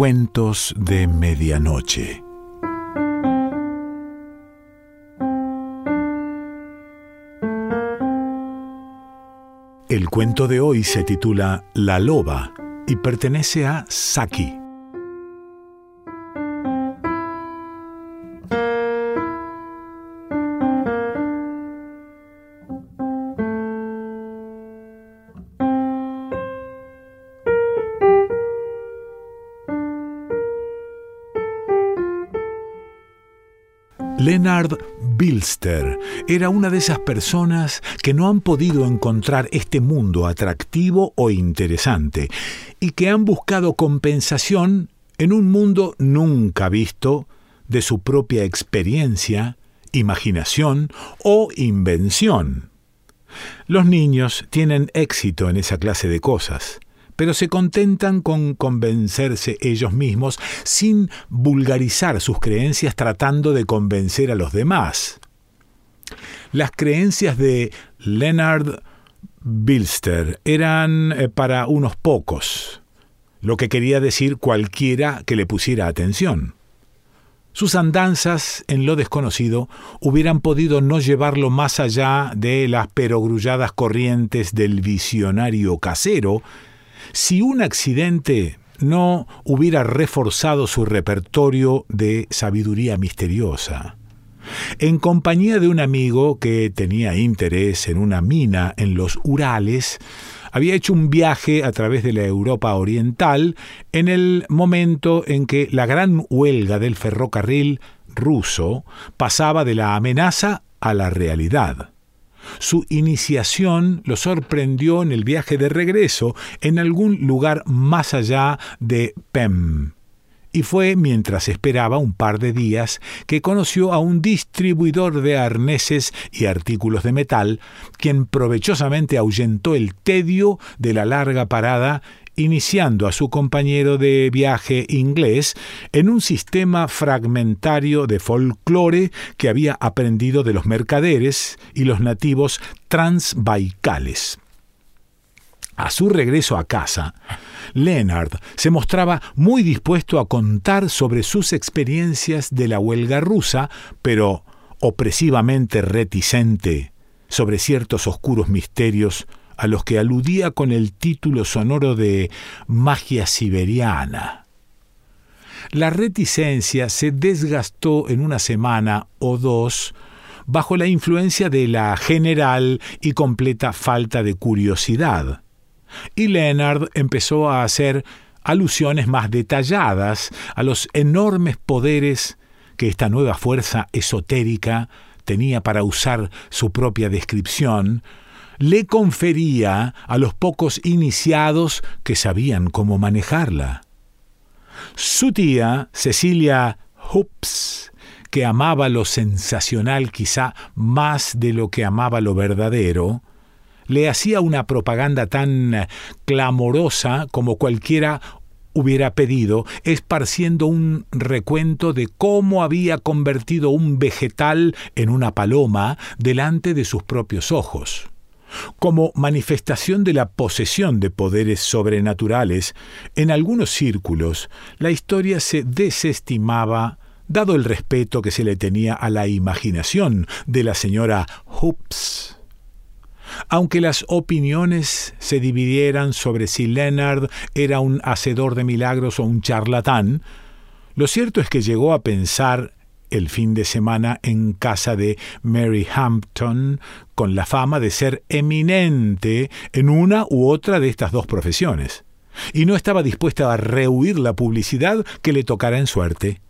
Cuentos de Medianoche. El cuento de hoy se titula La loba y pertenece a Saki. Leonard Bilster era una de esas personas que no han podido encontrar este mundo atractivo o interesante y que han buscado compensación en un mundo nunca visto de su propia experiencia, imaginación o invención. Los niños tienen éxito en esa clase de cosas pero se contentan con convencerse ellos mismos sin vulgarizar sus creencias tratando de convencer a los demás. Las creencias de Leonard Bilster eran eh, para unos pocos, lo que quería decir cualquiera que le pusiera atención. Sus andanzas en lo desconocido hubieran podido no llevarlo más allá de las perogrulladas corrientes del visionario casero si un accidente no hubiera reforzado su repertorio de sabiduría misteriosa. En compañía de un amigo que tenía interés en una mina en los Urales, había hecho un viaje a través de la Europa Oriental en el momento en que la gran huelga del ferrocarril ruso pasaba de la amenaza a la realidad. Su iniciación lo sorprendió en el viaje de regreso en algún lugar más allá de Pem. Y fue mientras esperaba un par de días que conoció a un distribuidor de arneses y artículos de metal, quien provechosamente ahuyentó el tedio de la larga parada iniciando a su compañero de viaje inglés en un sistema fragmentario de folclore que había aprendido de los mercaderes y los nativos transbaicales. A su regreso a casa, Leonard se mostraba muy dispuesto a contar sobre sus experiencias de la huelga rusa, pero opresivamente reticente sobre ciertos oscuros misterios a los que aludía con el título sonoro de magia siberiana. La reticencia se desgastó en una semana o dos bajo la influencia de la general y completa falta de curiosidad. Y Leonard empezó a hacer alusiones más detalladas a los enormes poderes que esta nueva fuerza esotérica tenía para usar su propia descripción, le confería a los pocos iniciados que sabían cómo manejarla. Su tía, Cecilia Hoops, que amaba lo sensacional quizá más de lo que amaba lo verdadero, le hacía una propaganda tan clamorosa como cualquiera hubiera pedido, esparciendo un recuento de cómo había convertido un vegetal en una paloma delante de sus propios ojos. Como manifestación de la posesión de poderes sobrenaturales, en algunos círculos la historia se desestimaba dado el respeto que se le tenía a la imaginación de la señora Hoops. Aunque las opiniones se dividieran sobre si Leonard era un hacedor de milagros o un charlatán, lo cierto es que llegó a pensar el fin de semana en casa de Mary Hampton, con la fama de ser eminente en una u otra de estas dos profesiones, y no estaba dispuesta a rehuir la publicidad que le tocara en suerte.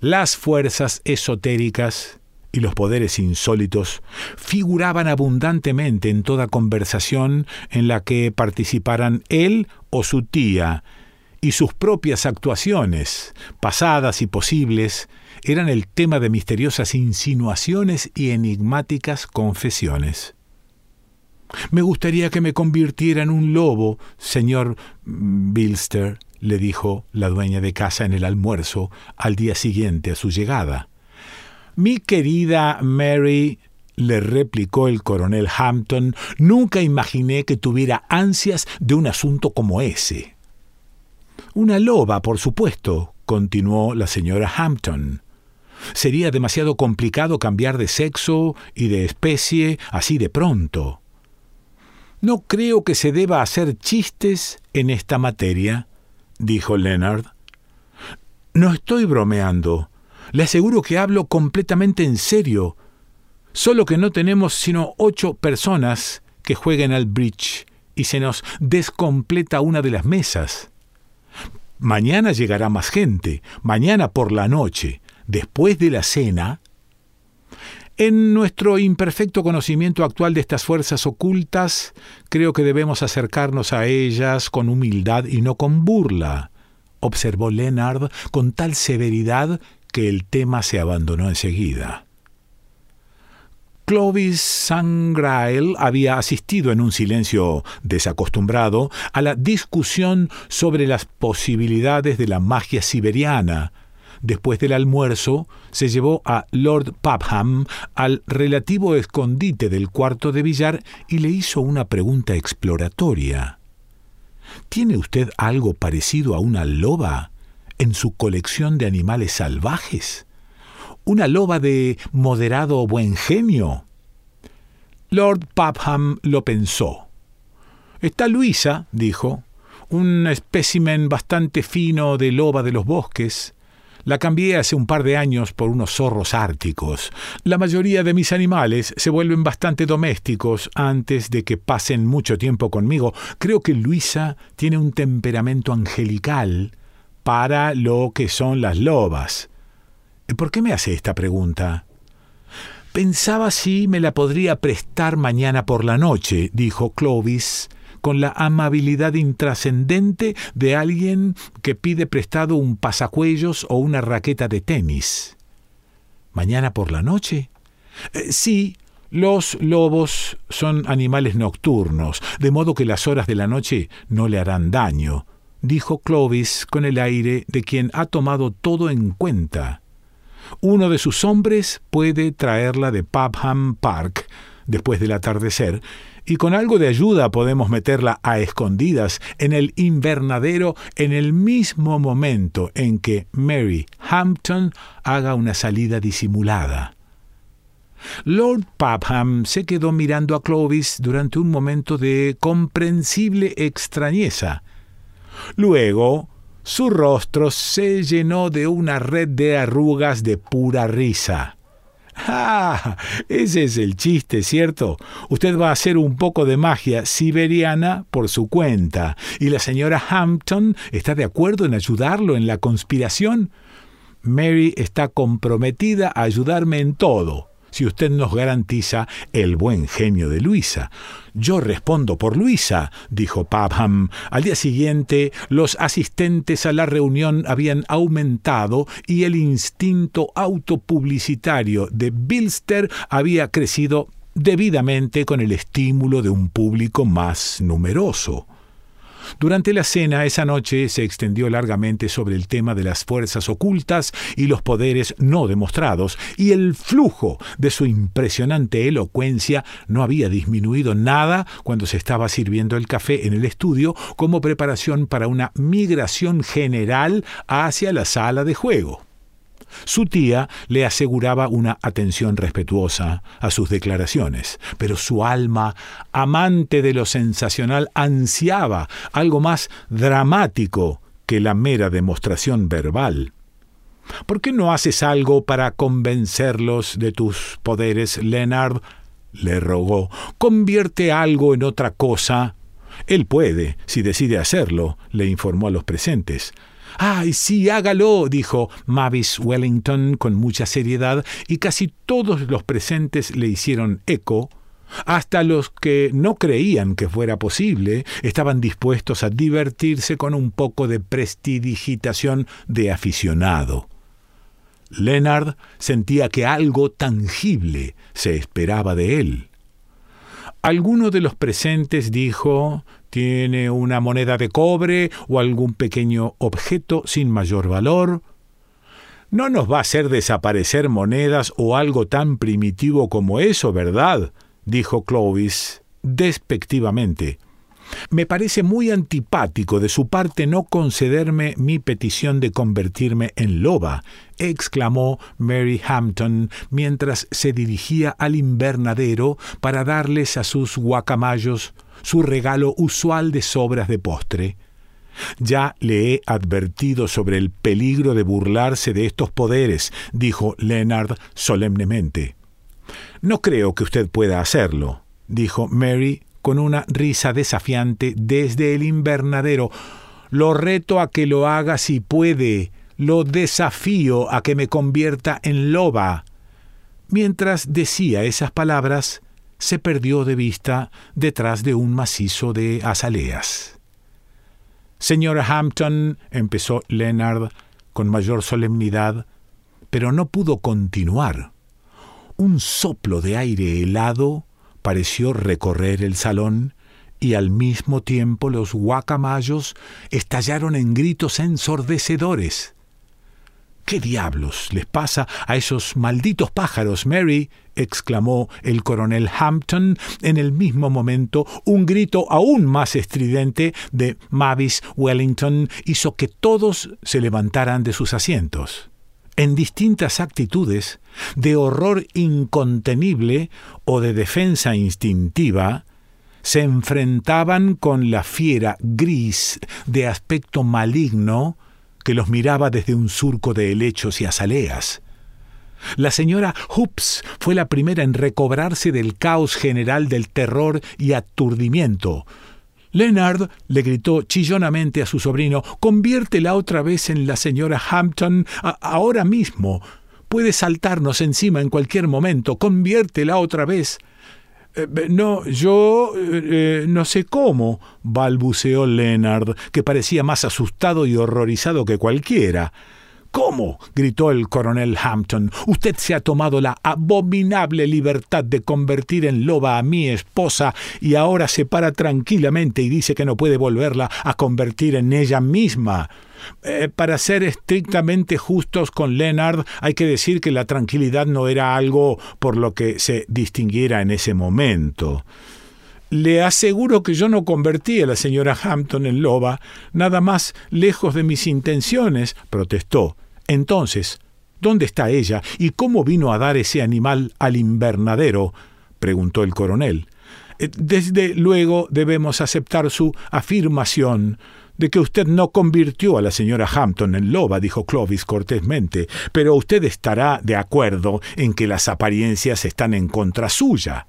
Las fuerzas esotéricas y los poderes insólitos figuraban abundantemente en toda conversación en la que participaran él o su tía, y sus propias actuaciones, pasadas y posibles, eran el tema de misteriosas insinuaciones y enigmáticas confesiones. Me gustaría que me convirtiera en un lobo, señor Bilster, le dijo la dueña de casa en el almuerzo al día siguiente a su llegada. Mi querida Mary, le replicó el coronel Hampton, nunca imaginé que tuviera ansias de un asunto como ese. Una loba, por supuesto, continuó la señora Hampton. Sería demasiado complicado cambiar de sexo y de especie así de pronto. No creo que se deba hacer chistes en esta materia, dijo Leonard. No estoy bromeando. Le aseguro que hablo completamente en serio. Solo que no tenemos sino ocho personas que jueguen al bridge y se nos descompleta una de las mesas. Mañana llegará más gente, mañana por la noche, después de la cena, en nuestro imperfecto conocimiento actual de estas fuerzas ocultas, creo que debemos acercarnos a ellas con humildad y no con burla, observó Leonard con tal severidad que el tema se abandonó enseguida. Clovis Sangrael había asistido en un silencio desacostumbrado a la discusión sobre las posibilidades de la magia siberiana, Después del almuerzo, se llevó a Lord Popham al relativo escondite del cuarto de billar y le hizo una pregunta exploratoria. ¿Tiene usted algo parecido a una loba en su colección de animales salvajes? ¿Una loba de moderado buen genio? Lord Popham lo pensó. Está Luisa, dijo, un espécimen bastante fino de loba de los bosques, la cambié hace un par de años por unos zorros árticos. La mayoría de mis animales se vuelven bastante domésticos antes de que pasen mucho tiempo conmigo. Creo que Luisa tiene un temperamento angelical para lo que son las lobas. ¿Por qué me hace esta pregunta? Pensaba si me la podría prestar mañana por la noche, dijo Clovis, con la amabilidad intrascendente de alguien que pide prestado un pasacuellos o una raqueta de tenis. ¿Mañana por la noche? Eh, sí, los lobos son animales nocturnos, de modo que las horas de la noche no le harán daño, dijo Clovis con el aire de quien ha tomado todo en cuenta. Uno de sus hombres puede traerla de Pubham Park después del atardecer y con algo de ayuda podemos meterla a escondidas en el invernadero en el mismo momento en que Mary Hampton haga una salida disimulada. Lord Popham se quedó mirando a Clovis durante un momento de comprensible extrañeza. Luego, su rostro se llenó de una red de arrugas de pura risa. Ah, ese es el chiste, ¿cierto? Usted va a hacer un poco de magia siberiana por su cuenta. ¿Y la señora Hampton está de acuerdo en ayudarlo en la conspiración? Mary está comprometida a ayudarme en todo si usted nos garantiza el buen genio de Luisa. Yo respondo por Luisa, dijo Pabham. Al día siguiente, los asistentes a la reunión habían aumentado y el instinto autopublicitario de Bilster había crecido debidamente con el estímulo de un público más numeroso. Durante la cena esa noche se extendió largamente sobre el tema de las fuerzas ocultas y los poderes no demostrados, y el flujo de su impresionante elocuencia no había disminuido nada cuando se estaba sirviendo el café en el estudio como preparación para una migración general hacia la sala de juego. Su tía le aseguraba una atención respetuosa a sus declaraciones, pero su alma, amante de lo sensacional, ansiaba algo más dramático que la mera demostración verbal. ¿Por qué no haces algo para convencerlos de tus poderes, Leonard? le rogó. Convierte algo en otra cosa. Él puede, si decide hacerlo, le informó a los presentes. ¡Ay, sí, hágalo! dijo Mavis Wellington con mucha seriedad, y casi todos los presentes le hicieron eco. Hasta los que no creían que fuera posible estaban dispuestos a divertirse con un poco de prestidigitación de aficionado. Leonard sentía que algo tangible se esperaba de él. Alguno de los presentes dijo ¿Tiene una moneda de cobre o algún pequeño objeto sin mayor valor? No nos va a hacer desaparecer monedas o algo tan primitivo como eso, ¿verdad? dijo Clovis despectivamente. Me parece muy antipático de su parte no concederme mi petición de convertirme en loba, exclamó Mary Hampton mientras se dirigía al invernadero para darles a sus guacamayos su regalo usual de sobras de postre. Ya le he advertido sobre el peligro de burlarse de estos poderes, dijo Leonard solemnemente. No creo que usted pueda hacerlo, dijo Mary con una risa desafiante desde el invernadero. Lo reto a que lo haga si puede. Lo desafío a que me convierta en loba. Mientras decía esas palabras, se perdió de vista detrás de un macizo de azaleas. Señora Hampton, empezó Leonard con mayor solemnidad, pero no pudo continuar. Un soplo de aire helado pareció recorrer el salón y al mismo tiempo los guacamayos estallaron en gritos ensordecedores. ¿Qué diablos les pasa a esos malditos pájaros, Mary? exclamó el coronel Hampton. En el mismo momento, un grito aún más estridente de Mavis Wellington hizo que todos se levantaran de sus asientos en distintas actitudes de horror incontenible o de defensa instintiva, se enfrentaban con la fiera gris de aspecto maligno que los miraba desde un surco de helechos y azaleas. La señora Hoops fue la primera en recobrarse del caos general del terror y aturdimiento, Leonard le gritó chillonamente a su sobrino Conviértela otra vez en la señora Hampton ahora mismo. Puede saltarnos encima en cualquier momento. Conviértela otra vez. Eh, no, yo eh, no sé cómo, balbuceó Leonard, que parecía más asustado y horrorizado que cualquiera. ¿Cómo? gritó el coronel Hampton. Usted se ha tomado la abominable libertad de convertir en loba a mi esposa y ahora se para tranquilamente y dice que no puede volverla a convertir en ella misma. Eh, para ser estrictamente justos con Leonard, hay que decir que la tranquilidad no era algo por lo que se distinguiera en ese momento. Le aseguro que yo no convertí a la señora Hampton en loba, nada más lejos de mis intenciones, protestó. Entonces, ¿dónde está ella y cómo vino a dar ese animal al invernadero? preguntó el coronel. Eh, desde luego debemos aceptar su afirmación de que usted no convirtió a la señora Hampton en loba, dijo Clovis cortésmente, pero usted estará de acuerdo en que las apariencias están en contra suya.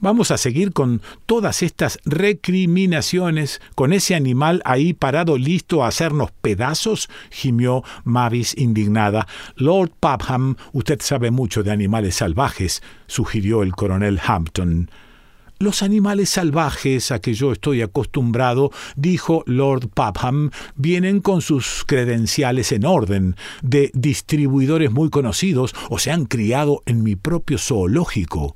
Vamos a seguir con todas estas recriminaciones, con ese animal ahí parado listo a hacernos pedazos, gimió Mavis indignada. Lord Popham, usted sabe mucho de animales salvajes, sugirió el coronel Hampton. Los animales salvajes a que yo estoy acostumbrado, dijo Lord Popham, vienen con sus credenciales en orden, de distribuidores muy conocidos o se han criado en mi propio zoológico.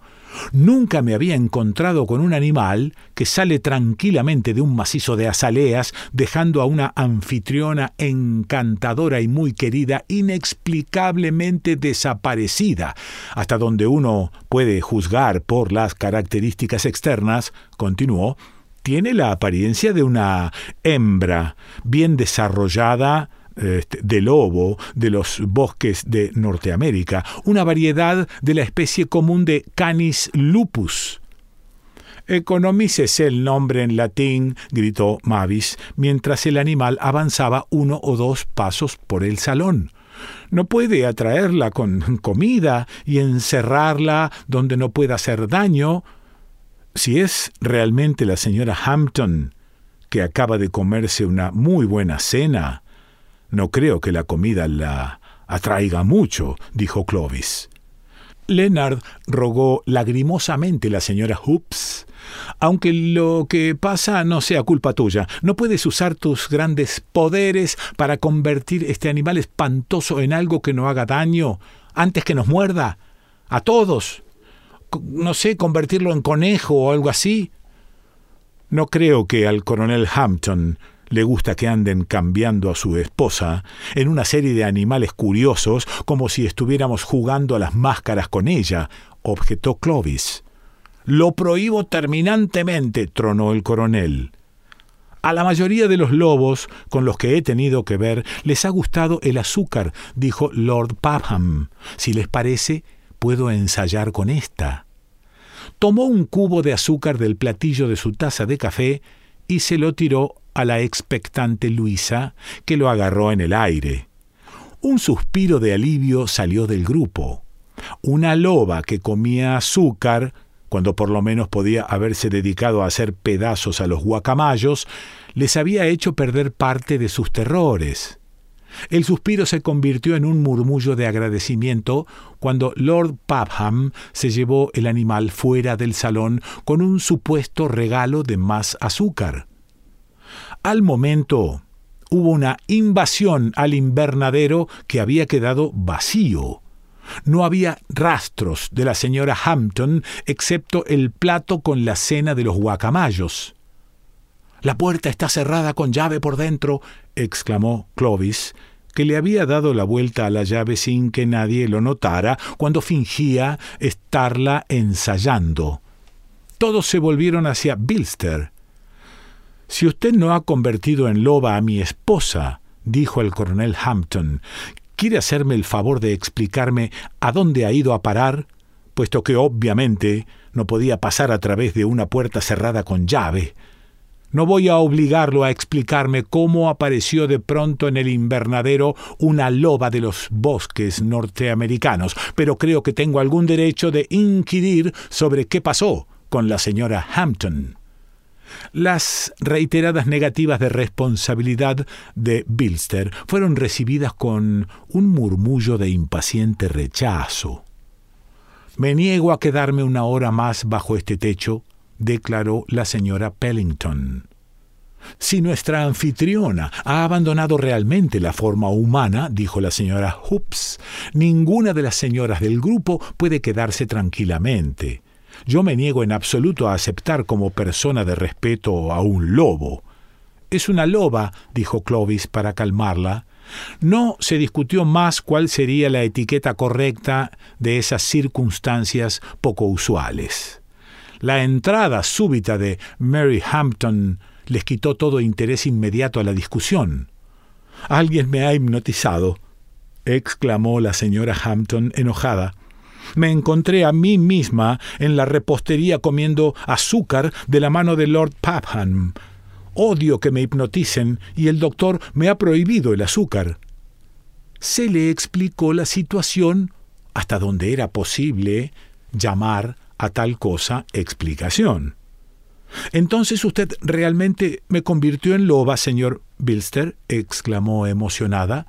Nunca me había encontrado con un animal que sale tranquilamente de un macizo de azaleas, dejando a una anfitriona encantadora y muy querida inexplicablemente desaparecida, hasta donde uno puede juzgar por las características externas, continuó, tiene la apariencia de una hembra, bien desarrollada, este, de lobo de los bosques de Norteamérica, una variedad de la especie común de Canis lupus. Economícese el nombre en latín, gritó Mavis, mientras el animal avanzaba uno o dos pasos por el salón. No puede atraerla con comida y encerrarla donde no pueda hacer daño. Si es realmente la señora Hampton, que acaba de comerse una muy buena cena, no creo que la comida la atraiga mucho, dijo Clovis. Leonard rogó lagrimosamente la señora Hoops. Aunque lo que pasa no sea culpa tuya, ¿no puedes usar tus grandes poderes para convertir este animal espantoso en algo que no haga daño antes que nos muerda? A todos. No sé, convertirlo en conejo o algo así. No creo que al coronel Hampton le gusta que anden cambiando a su esposa en una serie de animales curiosos como si estuviéramos jugando a las máscaras con ella, objetó Clovis. Lo prohíbo terminantemente, tronó el coronel. A la mayoría de los lobos con los que he tenido que ver les ha gustado el azúcar, dijo Lord Papham. Si les parece, puedo ensayar con esta. Tomó un cubo de azúcar del platillo de su taza de café y se lo tiró a la expectante Luisa, que lo agarró en el aire. Un suspiro de alivio salió del grupo. Una loba que comía azúcar cuando por lo menos podía haberse dedicado a hacer pedazos a los guacamayos, les había hecho perder parte de sus terrores. El suspiro se convirtió en un murmullo de agradecimiento cuando Lord Papham se llevó el animal fuera del salón con un supuesto regalo de más azúcar. Al momento hubo una invasión al invernadero que había quedado vacío. No había rastros de la señora Hampton excepto el plato con la cena de los guacamayos. La puerta está cerrada con llave por dentro, exclamó Clovis, que le había dado la vuelta a la llave sin que nadie lo notara cuando fingía estarla ensayando. Todos se volvieron hacia Bilster. Si usted no ha convertido en loba a mi esposa, dijo el coronel Hampton, ¿Quiere hacerme el favor de explicarme a dónde ha ido a parar? puesto que obviamente no podía pasar a través de una puerta cerrada con llave. No voy a obligarlo a explicarme cómo apareció de pronto en el invernadero una loba de los bosques norteamericanos, pero creo que tengo algún derecho de inquirir sobre qué pasó con la señora Hampton. Las reiteradas negativas de responsabilidad de Bilster fueron recibidas con un murmullo de impaciente rechazo. Me niego a quedarme una hora más bajo este techo, declaró la señora Pellington. Si nuestra anfitriona ha abandonado realmente la forma humana, dijo la señora Hoops, ninguna de las señoras del grupo puede quedarse tranquilamente. Yo me niego en absoluto a aceptar como persona de respeto a un lobo. Es una loba, dijo Clovis para calmarla. No se discutió más cuál sería la etiqueta correcta de esas circunstancias poco usuales. La entrada súbita de Mary Hampton les quitó todo interés inmediato a la discusión. Alguien me ha hipnotizado, exclamó la señora Hampton enojada me encontré a mí misma en la repostería comiendo azúcar de la mano de Lord Papham. Odio que me hipnoticen y el doctor me ha prohibido el azúcar. Se le explicó la situación hasta donde era posible llamar a tal cosa explicación. Entonces usted realmente me convirtió en loba, señor Bilster, exclamó emocionada.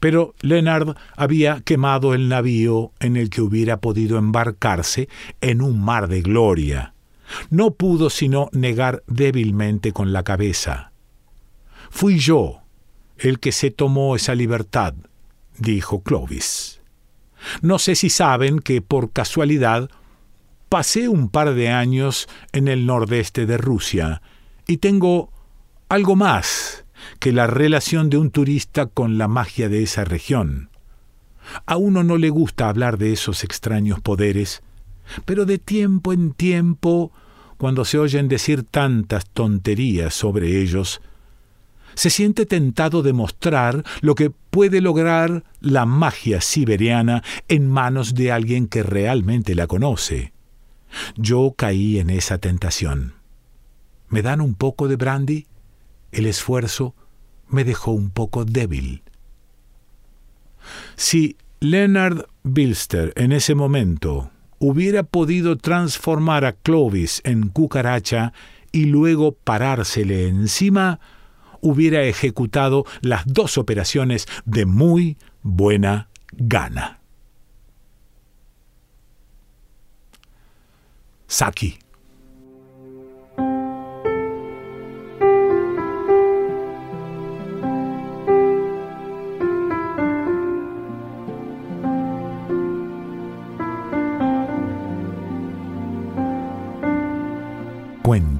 Pero Leonard había quemado el navío en el que hubiera podido embarcarse en un mar de gloria. No pudo sino negar débilmente con la cabeza. Fui yo el que se tomó esa libertad, dijo Clovis. No sé si saben que por casualidad pasé un par de años en el nordeste de Rusia y tengo algo más que la relación de un turista con la magia de esa región. A uno no le gusta hablar de esos extraños poderes, pero de tiempo en tiempo, cuando se oyen decir tantas tonterías sobre ellos, se siente tentado de mostrar lo que puede lograr la magia siberiana en manos de alguien que realmente la conoce. Yo caí en esa tentación. ¿Me dan un poco de brandy? El esfuerzo me dejó un poco débil. Si Leonard Bilster en ese momento hubiera podido transformar a Clovis en cucaracha y luego parársele encima, hubiera ejecutado las dos operaciones de muy buena gana. Saki.